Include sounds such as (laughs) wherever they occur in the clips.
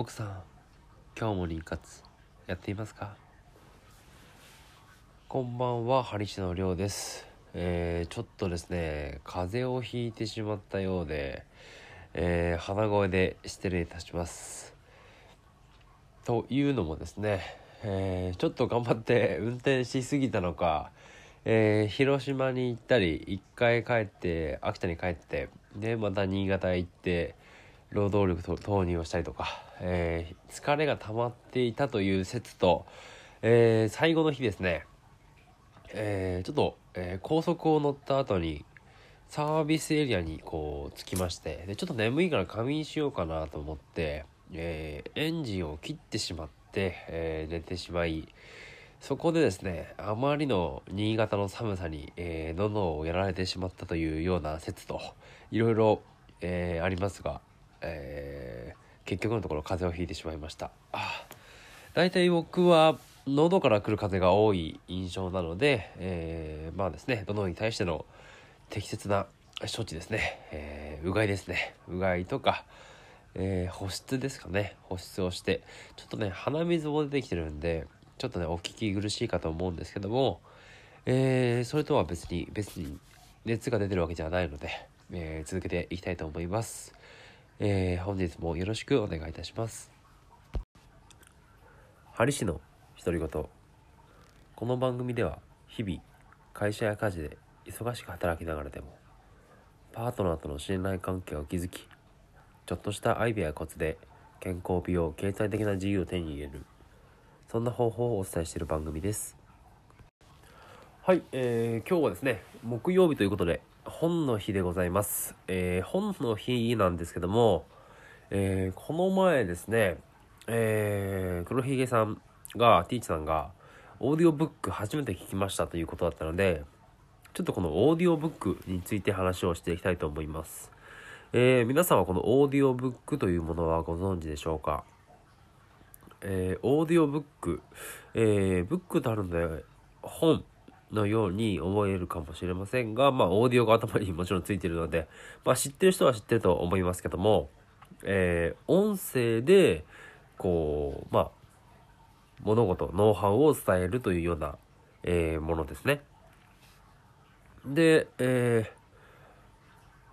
奥さん今日も妊活やっていますか？こんばんはハリシのりょうです。えー、ちょっとですね風邪をひいてしまったようで、えー、鼻声で失礼いたします。というのもですね、えー、ちょっと頑張って運転しすぎたのかえー、広島に行ったり一回帰って秋田に帰ってでまた新潟へ行って労働力投入をしたりとか、えー、疲れが溜まっていたという説と、えー、最後の日ですね、えちょっと、え高速を乗った後にサービスエリアにこう着きましてでちょっと眠いから仮眠しようかなと思って、えエンジンを切ってしまって、え寝てしまいそこでですね、あまりの新潟の寒さに、えー、喉をやられてしまったというような説と、いろいろ、え、ありますが、えー、結局のところ風邪をひいてしまいました。あ大体僕は喉から来る風が多い印象なので、えー、まあですね、喉に対しての適切な処置ですね、えー、うがいですね、うがいとか、えー、保湿ですかね、保湿をして、ちょっとね、鼻水も出てきてるんで、ちょっとねお聞き苦しいかと思うんですけども、えー、それとは別に別に熱が出てるわけじゃないので、え、続けていきたいと思います、えー、本日もよろしくお願いいたします。ハリ氏の独り言。この番組では日々会社や家事で忙しく働きながらでもパートナーとの信頼関係を築きちょっとしたアイデアやコツで健康美容経済的な自由を手に入れるそんな方法をお伝えしている番組です。はい、えー、今日はですね木曜日ということで本の日でございます、えー、本の日なんですけども、えー、この前ですね、えー、黒ひげさんがティーチさんがオーディオブック初めて聞きましたということだったのでちょっとこのオーディオブックについて話をしていきたいと思います。えー、皆さんはこのオーディオブックというものはご存知でしょうか？えー、オーディオブック、えー、ブックとあるので本。のように思えるかもしれませんが、まあ、オーディオが頭にもちろんついてるので、まあ、知ってる人は知ってると思いますけども、えー、音声で、こう、まあ、物事、ノウハウを伝えるというような、えー、ものですね。で、え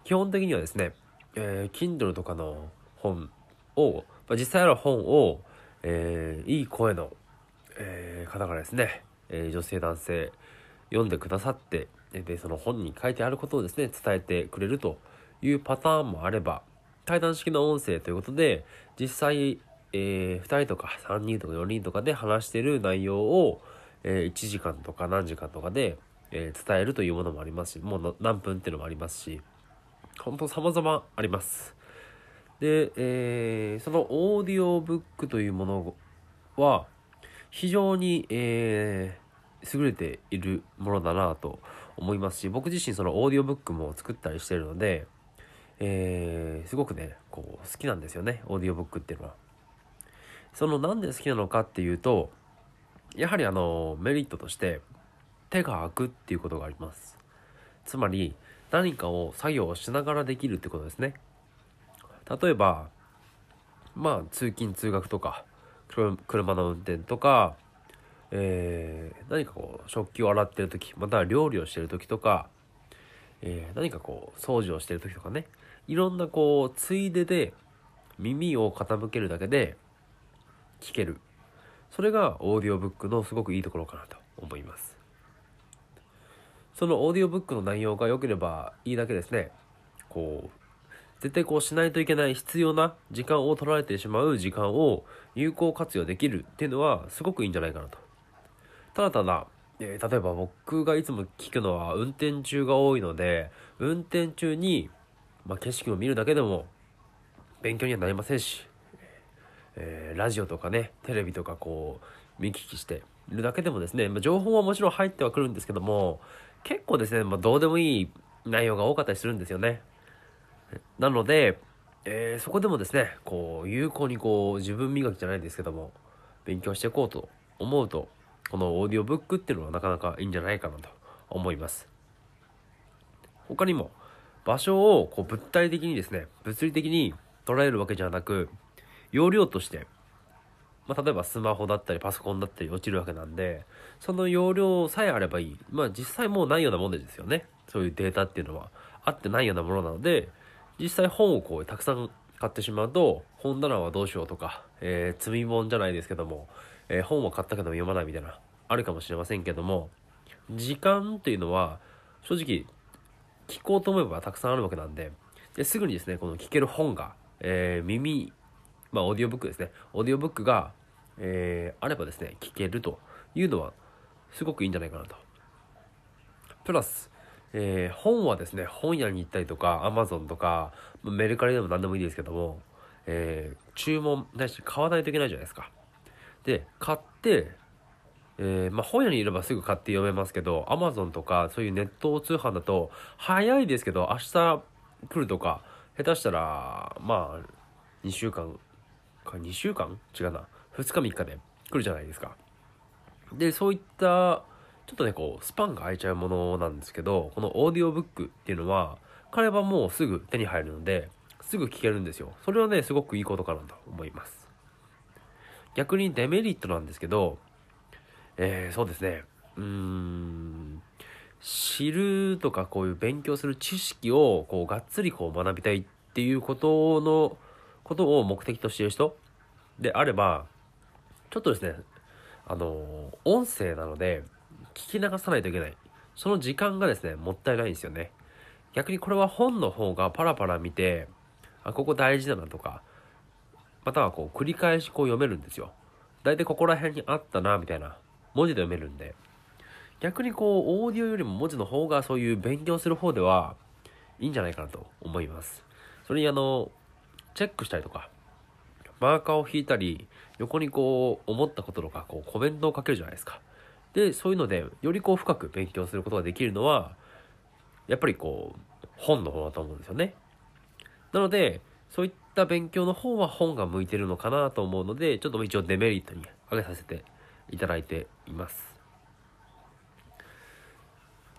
ー、基本的にはですね、えー、Kindle とかの本を、まあ、実際ある本を、えー、いい声の、えー、方がですね、え、女性男性読んでくださってでその本に書いてあることをですね伝えてくれるというパターンもあれば対談式の音声ということで実際、えー、2人とか3人とか4人とかで話してる内容を、えー、1時間とか何時間とかで、えー、伝えるというものもありますしもう何分っていうのもありますし本当様々あります。で、えー、そのオーディオブックというものは非常に、えー、優れているものだなと思いますし僕自身そのオーディオブックも作ったりしてるので、えー、すごくねこう好きなんですよねオーディオブックっていうのは。そのなんで好きなのかっていうとやはりあのメリットとして手が空くっていうことがあります。つまり何かを作業をしながらできるってことですね。例えばまあ通勤通学とか車の運転とか、えー、何かこう食器を洗ってる時または料理をしてる時とか、えー、何かこう掃除をしてる時とかね。いろんなこうついでで耳を傾けるだけで聞ける。それがオーディオブックのすごくいいところかなと思います。そのオーディオブックの内容が良ければいいだけですね。こう絶対こうしないといけない必要な時間を取られてしまう時間を有効活用できるっていうのはすごくいいんじゃないかなと。ただただ、えー、例えば僕がいつも聞くのは運転中が多いので、運転中に、まあ、景色を見るだけでも勉強にはなりませんし、えー、ラジオとかね、テレビとかこう見聞きしてるだけでもですね、まあ、情報はもちろん入ってはくるんですけども、結構ですね、まあ、どうでもいい内容が多かったりするんですよね。なので、えー、そこでもですね、こう、有効にこう、自分磨きじゃないんですけども、勉強していこうと思うと、このオーディオブックっていうのはなかなかいいんじゃないかなと思います。他にも、場所をこう物体的にですね、物理的に捉えるわけじゃなく、容量として、まあ、例えばスマホだったりパソコンだったり落ちるわけなんでその容量さえあればいいまあ実際もうないようなもんですよねそういうデータっていうのはあってないようなものなので実際本をこうたくさん買ってしまうと本棚はどうしようとか、えー、積み本じゃないですけども、えー、本は買ったけど読まないみたいなあるかもしれませんけども時間っていうのは正直聞こうと思えばたくさんあるわけなんでですぐにですねこの聞ける本が、えー、耳まあオーディオブックですね。オーディオブックが、えー、あればですね聞けるというのはすごくいいんじゃないかなと。プラス、えー、本はですね本屋に行ったりとかアマゾンとかメルカリでも何でもいいですけども、えー、注文ないし買わないといけないじゃないですか。で買ってえー、まあ、本屋にいればすぐ買って読めますけど Amazon とかそういうネット通販だと早いですけど明日来るとか下手したらまあ2週間か2週間？違うな。2日3日で来るじゃないですか。でそういったちょっとねこうスパンが空いちゃうものなんですけどこのオーディオブックっていうのは彼はもうすぐ手に入るのですぐ聞けるんですよ。それはねすごくいいことかなと思います。逆にデメリットなんですけどえー、そうですね。うーん。知るとかこういう勉強する知識をこうがっつりこう学びたいっていうことのことを目的としている人であればちょっとですねあの音声なので聞き流さないといけない。その時間がですねもったいないんですよね。逆にこれは本の方がパラパラ見てあここ大事だなとかまたはこう繰り返しこう読めるんですよ大体ここら辺にあったなみたいな文字で読めるんで逆にこうオーディオよりも文字の方がそういう勉強する方ではいいんじゃないかなと思いますそれにあのチェックしたりとかマーカーを引いたり横にこう思ったこととかこうコメントをかけるじゃないですかでそういうのでよりこう深く勉強することができるのはやっぱりこう本の方だと思うんですよねなのでそういった勉強の方は本が向いてるのかなと思うのでちょっと一応デメリットに挙げさせていただいています。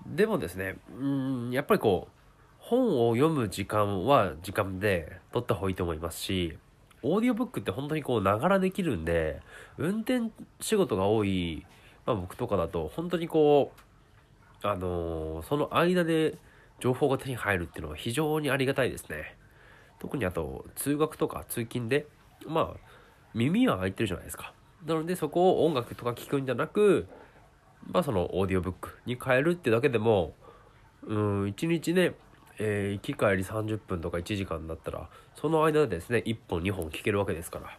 でもですねうんやっぱりこう本を読む時間は時間で取った方がいいと思いますしオーディオブックって本当にこうながらできるんで運転仕事が多い、まあ、僕とかだと本当にこうあのー、その間で情報が手に入るっていうのは非常にありがたいですね。特にあと通学とか通勤でまあ耳は開いてるじゃないですか。なのでそこを音楽とか聴くんじゃなくまあそのオーディオブックに変えるってだけでもうん1日ねえー、行き帰り30分とか1時間だったらその間でですね1本2本聴けるわけですから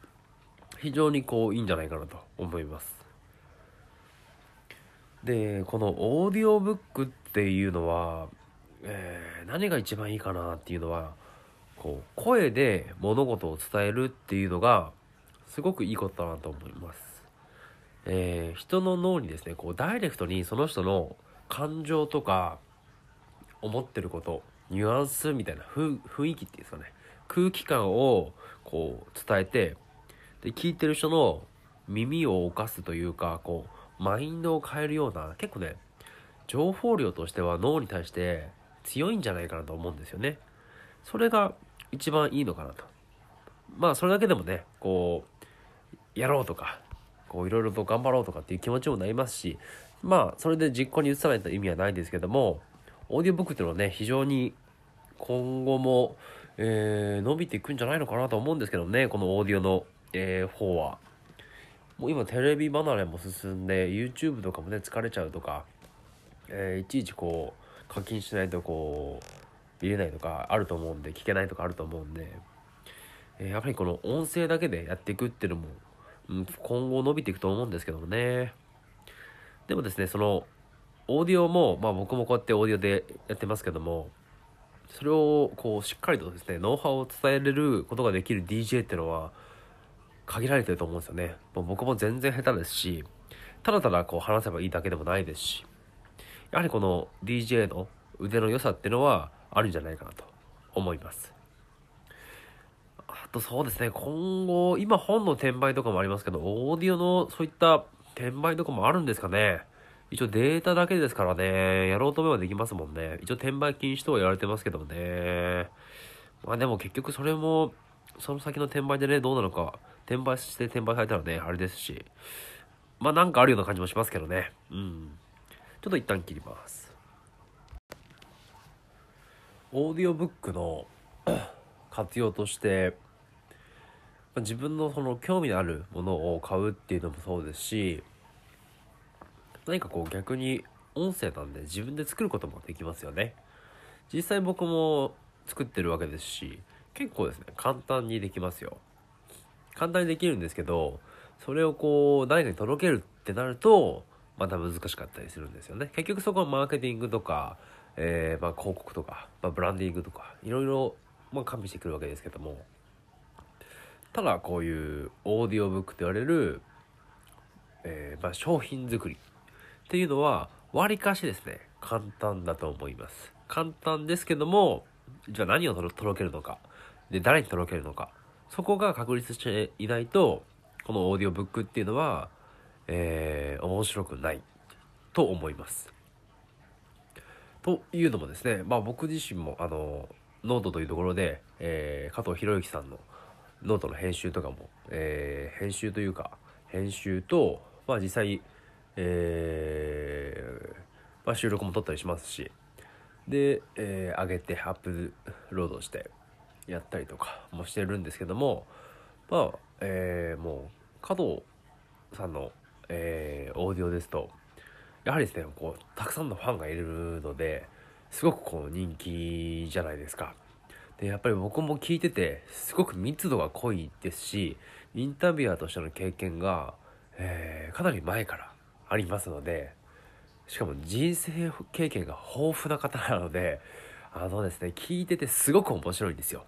非常にこういいんじゃないかなと思います。でこのオーディオブックっていうのは、えー、何が一番いいかなっていうのはこう声で物事を伝えるっていうのがすごくいいことだなと思います。えー、人の脳にですねこうダイレクトにその人の感情とか思ってることニュアンスみたいな雰囲気っていうんですかね空気感をこう伝えてで聞いてる人の耳を犯すというかこうマインドを変えるような結構ね情報量としては脳に対して強いんじゃないかなと思うんですよねそれが一番いいのかなとまあそれだけでもねこうやろうとかこういろいろと頑張ろうとかっていう気持ちもなりますしまあそれで実行に移さないと意味はないんですけどもオーディオブックっていうのはね非常に今後も、えー、伸びていくんじゃないのかなと思うんですけどねこのオーディオの、えー、方は。もう今テレビ離れも進んで YouTube とかもね疲れちゃうとか、えー、いちいちこう課金しないとこう見れないとかあると思うんで聞けないとかあると思うんで、えー、やっぱりこの音声だけでやっていくっていうのもうん、今後伸びていくと思うんですけどもね。でもですね、その、オーディオも、まあ僕もこうやってオーディオでやってますけども、それをこうしっかりとですね、ノウハウを伝えれることができる DJ っていうのは限られてると思うんですよね。もう僕も全然下手ですし、ただただこう話せばいいだけでもないですし、やはりこの DJ の腕の良さっていうのはあるんじゃないかなと思います。あとそうですね、今後、今本の転売とかもありますけど、オーディオのそういった転売とかもあるんですかね。一応データだけですからね、やろうと思えばできますもんね。一応転売禁止とは言われてますけどね。まあでも結局それも、その先の転売でね、どうなのか転売して転売されたらね、あれですし、まあなんかあるような感じもしますけどね。うん。ちょっと一旦切ります。オーディオブックの (clears throat) 活用として、自分のその興味のあるものを買うっていうのもそうですし、何かこう逆に音声なんで自分で作ることもできますよね。実際僕も作ってるわけですし、結構ですね、簡単にできますよ。簡単にできるんですけど、それをこう、誰かに届けるってなると、また難しかったりするんですよね。結局そこはマーケティングとか、えー、まあ広告とか、まあ、ブランディングとか、いろいろ、まあ、加味してくるわけですけども、ただこういうオーディオブックと言われる、えー、まあ、商品作りっていうのは、わりかしですね、簡単だと思います。簡単ですけども、じゃあ何を届けるのか、で、誰に届けるのか、そこが確立していないと、このオーディオブックっていうのは、えー、面白くないと思います。というのもですね、まあ僕自身もあの、ノートというところで、えー、加藤博之さんのノートの編集とかも、えー、編集というか、編集と、まあ実際、えー、まあ、収録も撮ったりしますし、で、えー、上げてアップロードしてやったりとかもしてるんですけども、まあ、えー、もう、加藤さんの、えー、オーディオですと、やはりですね、こう、たくさんのファンがいるので、すごくこう人気じゃないですか。で、やっぱり僕も聞いてて、すごく密度が濃いですし、インタビュアーとしての経験が、えー、かなり前からありますので、しかも人生経験が豊富な方なので、あのですね、聞いててすごく面白いんですよ。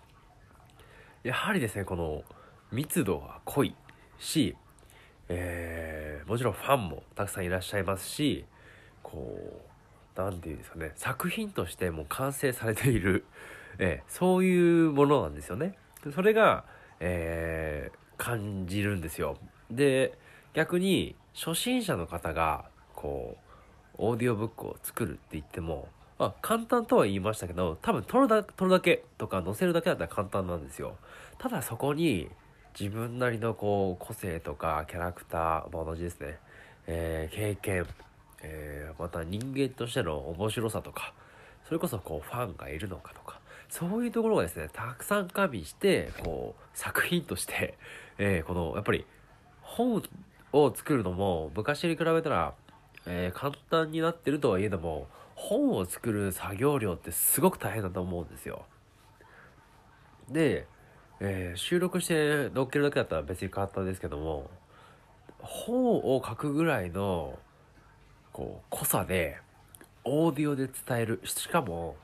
やはりですね、この密度が濃いし、えー、もちろんファンもたくさんいらっしゃいますし、こう、何て言うんですかね、作品としてもう完成されている、(laughs) えー、そういうものなんですよね。それが、えー、感じるんですよ。で、逆に初心者の方が、こう、オーディオブックを作るって言っても、まあ、簡単とは言いましたけど、多分撮るだ撮るだけとか載せるだけだったら簡単なんですよ。ただそこに自分なりのこう個性とかキャラクター、まあ、同じですね、えー、経験、えー、また人間としての面白さとか、それこそこうファンがいるのかとか、そういうところがですね、たくさん加味して、こう作品として、えー、このやっぱり本を作るのも昔に比べたら、えー、簡単になってるとはいえども本を作る作業量ってすごく大変だと思うんですよ。で、えー、収録して載っけるだけだったら別に簡単ですけども本を書くぐらいのこう濃さでオーディオで伝えるしかも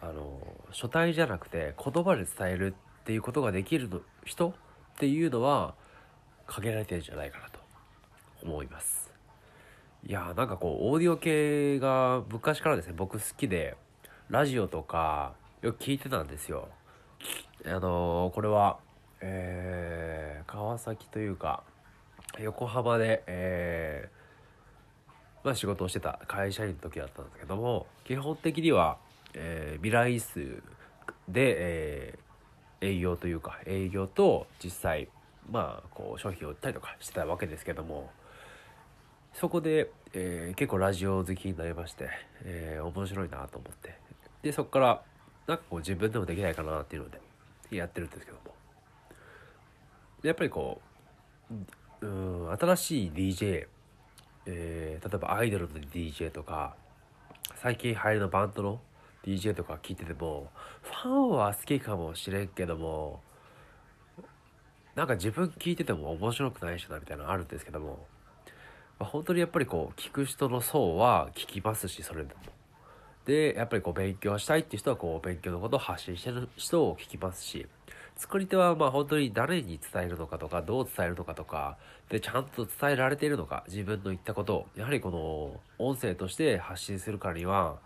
あの書体じゃなくて言葉で伝えるっていうことができる人っていうのは限られてるんじゃないかなと思います。いやなんかこうオーディオ系が昔からですね僕好きでラジオとかよく聞いてたんですよあのー、これはえー、川崎というか横浜でえ、まあ仕事をしてた会社員の時だったんですけども基本的には、えー、未来数で、えー、営業というか営業と実際まあこう商品を売ったりとかしてたわけですけどもそこで、えー、結構ラジオ好きになりまして、えー、面白いなと思って。で、そこから、なんかこう自分でもできないかなっていうので、やってるんですけども。やっぱりこう、うん、新しい DJ、えー、例えばアイドルの DJ とか、最近流行りのバンドの DJ とか聞いてても、ファンは好きかもしれんけども、なんか自分聞いてても面白くないしなみたいなのあるんですけども、まあ、本当にやっぱりこう聞く人の層は聞きますしそれでも。でやっぱりこう勉強したいっていう人はこう勉強のことを発信してる人を聞きますし作り手はまあ本当に誰に伝えるのかとかどう伝えるのかとかでちゃんと伝えられているのか自分の言ったことをやはりこの音声として発信するからには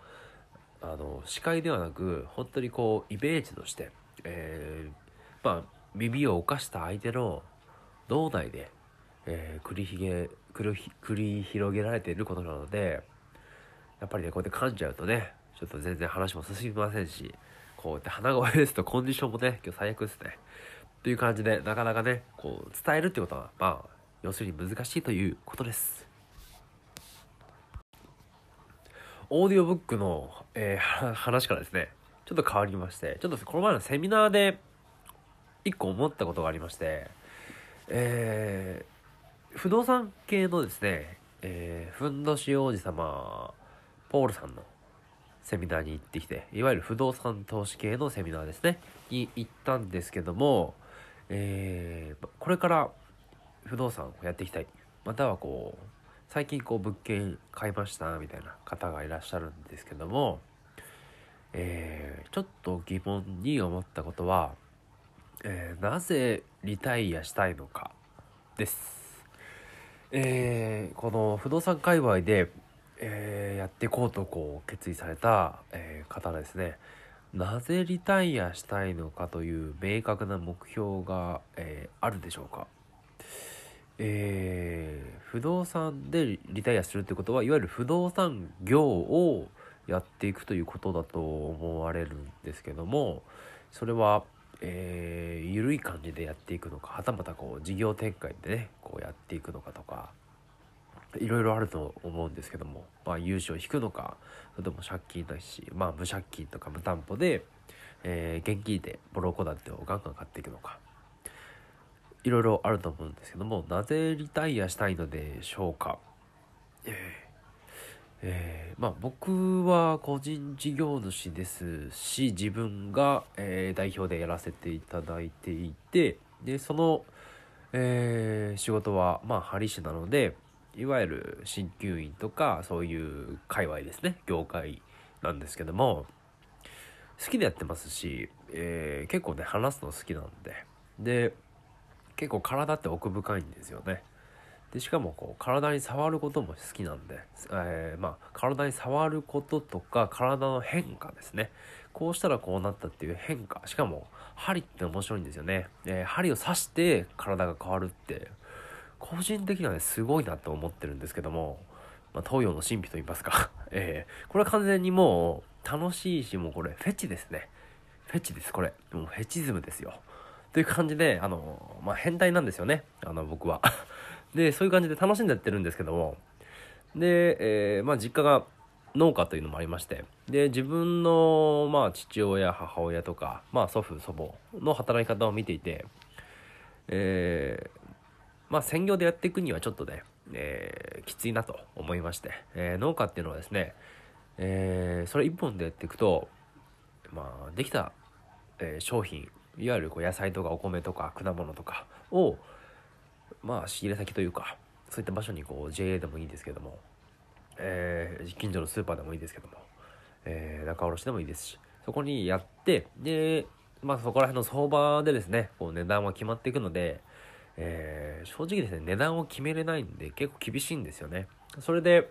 あの視界ではなく本当にこうイメージとして、えー、まあ耳を犯した相手の脳内で、えー、繰りひげ繰り広げられていることなのでやっぱりねこうやって噛んじゃうとねちょっと全然話も進みませんしこうやって鼻声ですとコンディションもね今日最悪ですね。という感じでなかなかねこう伝えるってことはまあ要するに難しいということです。オーディオブックの、えー、話からですねちょっと変わりましてちょっとこの前のセミナーで一個思ったことがありましてえー、不動産系のですね、えー、ふんどし王子様ポールさんのセミナーに行ってきて、いわゆる不動産投資系のセミナーですね、に行ったんですけども、えー、これから不動産をやっていきたい。またはこう、最近こう物件買いましたみたいな方がいらっしゃるんですけども、えー、ちょっと疑問に思ったことは、えー、なぜリタイアしたいのかです。えー、この不動産界隈でえー、やっていこうとこう決意された、えー、方ですねなぜリタイアしたいのかという明確な目標が、えー、あるでしょうか、えー、不動産でリタイアするってことはいわゆる不動産業をやっていくということだと思われるんですけどもそれは、えー、緩い感じでやっていくのかはたまたこう事業展開でねこうやっていくのかとかいろいろあると思うんですけども、まあ、融資を引くのかそれとも借金だし、まあ、無借金とか無担保で、えー、現金でボロ戸建てをガンガン買っていくのか。いろいろあると思うんですけどもなぜリタイアしたいのでしょうか、えーえー、まあ僕は個人事業主ですし自分が、えー、代表でやらせていただいていてでその、えー、仕事はまあ針師なのでいわゆる鍼灸院とかそういう界隈ですね業界なんですけども好きでやってますし、えー、結構ね話すの好きなんで。で結構体って奥深いんですよね。でしかもこう体に触ることも好きなんで、えー、まあ体に触ることとか体の変化ですね。こうしたらこうなったっていう変化。しかも針って面白いんですよね、えー、針を刺して体が変わるって個人的にはね、すごいなと思ってるんですけども、まあ、東洋の神秘と言いますか (laughs) えー、これは完全にもう、楽しいし、もうこれ、フェチですね。フェチです、これ。もうフェチズムですよ。という感じで、あの、まあ、変態なんですよね。あの、僕は。(laughs) で、そういう感じで楽しんでやってるんですけども、で、えー、まあ、実家が農家というのもありまして、で、自分の、まあ、父親、母親とか、まあ、祖父、祖母の働き方を見ていて、えー、まあ専業でやっていくにはちょっとね、えー、きついなと思いまして、えー、農家っていうのはですね、えー、それ一本でやっていくと、まあ、できた、え商品いわゆるこう野菜とかお米とか果物とかをまあ仕入れ先というかそういった場所にこう JA でもいいんですけども、え近所のスーパーでもいいですけども、え仲卸でもいいですしそこにやってでまあそこら辺の相場でですねこう値段は決まっていくのでえー、正直ですね、値段を決めれないんで結構厳しいんですよね。それで、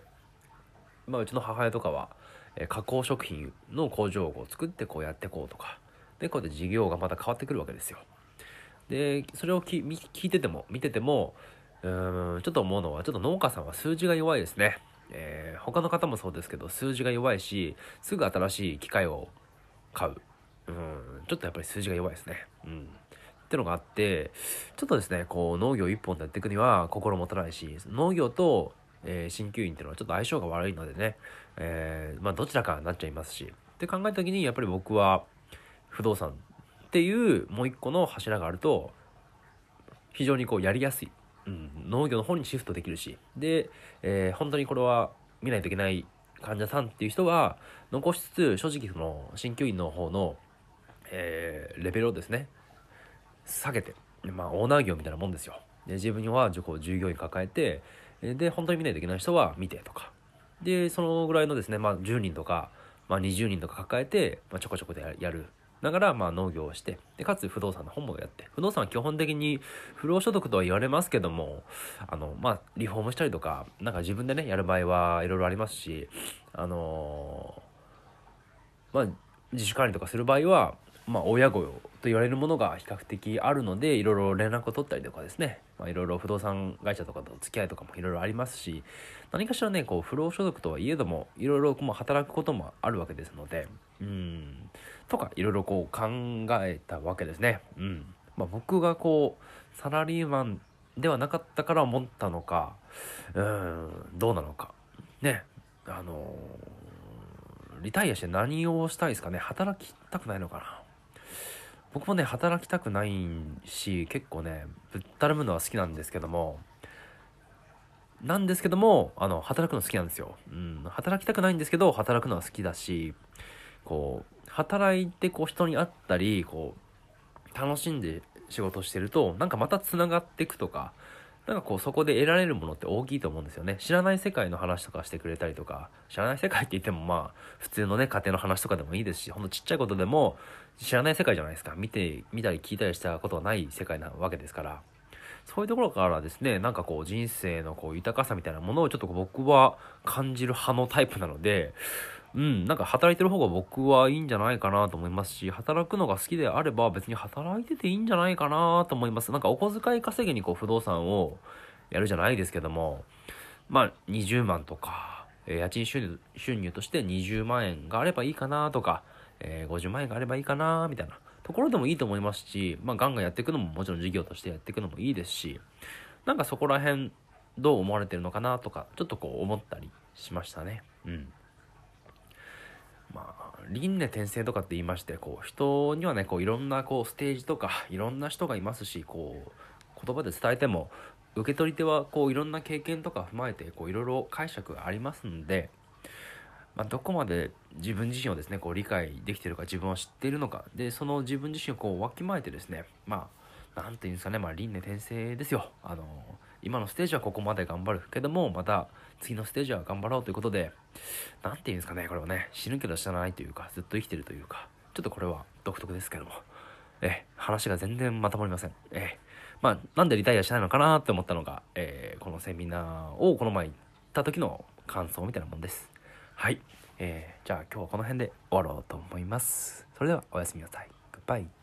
まあ、うちの母親とかは、え、加工食品の工場を作ってこうやってこうとか、で、こうやって事業がまた変わってくるわけですよ。で、それを聞いてても、見てても、うーん、ちょっと思うのは、ちょっと農家さんは数字が弱いですね。えー、他の方もそうですけど、数字が弱いし、すぐ新しい機械を買う。うん、ちょっとやっぱり数字が弱いですね。うん。ってのがあって、ちょっとですね、こう農業一本でやっていくには心もとないし、農業と、えー、鍼灸院っていうのはちょっと相性が悪いのでね、えー、まあどちらかになっちゃいますし、って考えた時にやっぱり僕は不動産っていうもう一個の柱があると、非常にこうやりやすい。うん、農業の方にシフトできるし、で、えー、本当にこれは見ないといけない患者さんっていう人は残しつつ正直その鍼灸院の方の、えー、レベルをですね下げて、まあ、オーナー業みたいなもんですよ。で自分にはこう従業員抱えて、で、本当に見ないといけない人は見てとか。で、そのぐらいのですね、まあ、10人とか、まあ、20人とか抱えて、まあ、ちょこちょこでやる。ながら、まあ、農業をして、で、かつ不動産の本もやって、不動産は基本的に不労所得とは言われますけども、あの、まあ、リフォームしたりとか、なんか自分でね、やる場合はいろいろありますし、あのー、まあ、自主管理とかする場合は、まあ、親御と言われるものが比較的あるのでいろいろ連絡を取ったりとかですね、まあ、いろいろ不動産会社とかと付き合いとかもいろいろありますし何かしらねこう不労所得とはいえどもいろいろ働くこともあるわけですのでうん。とかいろいろこう考えたわけですね。うん。まあ、僕がこうサラリーマンではなかったから思ったのかうんどうなのか。ね。あのリタイアして何をしたいですかね。働きたくないのかな。僕もね働きたくないし結構ねぶったらむのは好きなんですけどもなんですけどもあの働くの好きなんですよ、うん、働きたくないんですけど働くのは好きだしこう働いてこう人に会ったりこう楽しんで仕事してるとなんかまたつながっていくとかなんかこうそこで得られるものって大きいと思うんですよね。知らない世界の話とかしてくれたりとか、知らない世界って言ってもまあ普通のね家庭の話とかでもいいですし、ほんとちっちゃいことでも知らない世界じゃないですか。見て、見たり聞いたりしたことがない世界なわけですから。そういうところからですね、なんかこう人生のこう豊かさみたいなものをちょっと僕は感じる派のタイプなので、うん、なんか働いてる方が僕はいいんじゃないかなと思いますし、働くのが好きであれば別に働いてていいんじゃないかなと思います。なんかお小遣い稼ぎにこう不動産をやるじゃないですけども、まあ20万とか、えー、家賃収入収入として20万円があればいいかなとか、えー、50万円があればいいかなみたいなところでもいいと思いますし、まあガンガンやっていくのももちろん事業としてやっていくのもいいですし、なんかそこら辺どう思われてるのかなとか、ちょっとこう思ったりしましたね。うん。まあ、輪廻転生とかって言いまして、こう、人にはね、こう、いろんな、こう、ステージとか、いろんな人がいますし、こう、言葉で伝えても、受け取り手は、こう、いろんな経験とか踏まえて、こう、いろいろ解釈がありますんで、まあ、どこまで自分自身をですね、こう、理解できてるか、自分を知っているのか、で、その自分自身をこう、わきまえてですね、まあ、なんていうんですかね、まあ、輪廻転生ですよ。あの、今のステージはここまで頑張るけども、また次のステージは頑張ろうということで、なんて言うんですかね、これはね、死ぬけど死なないというか、ずっと生きてるというか、ちょっとこれは独特ですけども、え、話が全然まとまりません。え、まあ、なんでリタイアしないのかなって思ったのが、えー、このセミナーをこの前行った時の感想みたいなもんです。はい。えー、じゃあ今日はこの辺で終わろうと思います。それではおやすみなさい。グッバイ。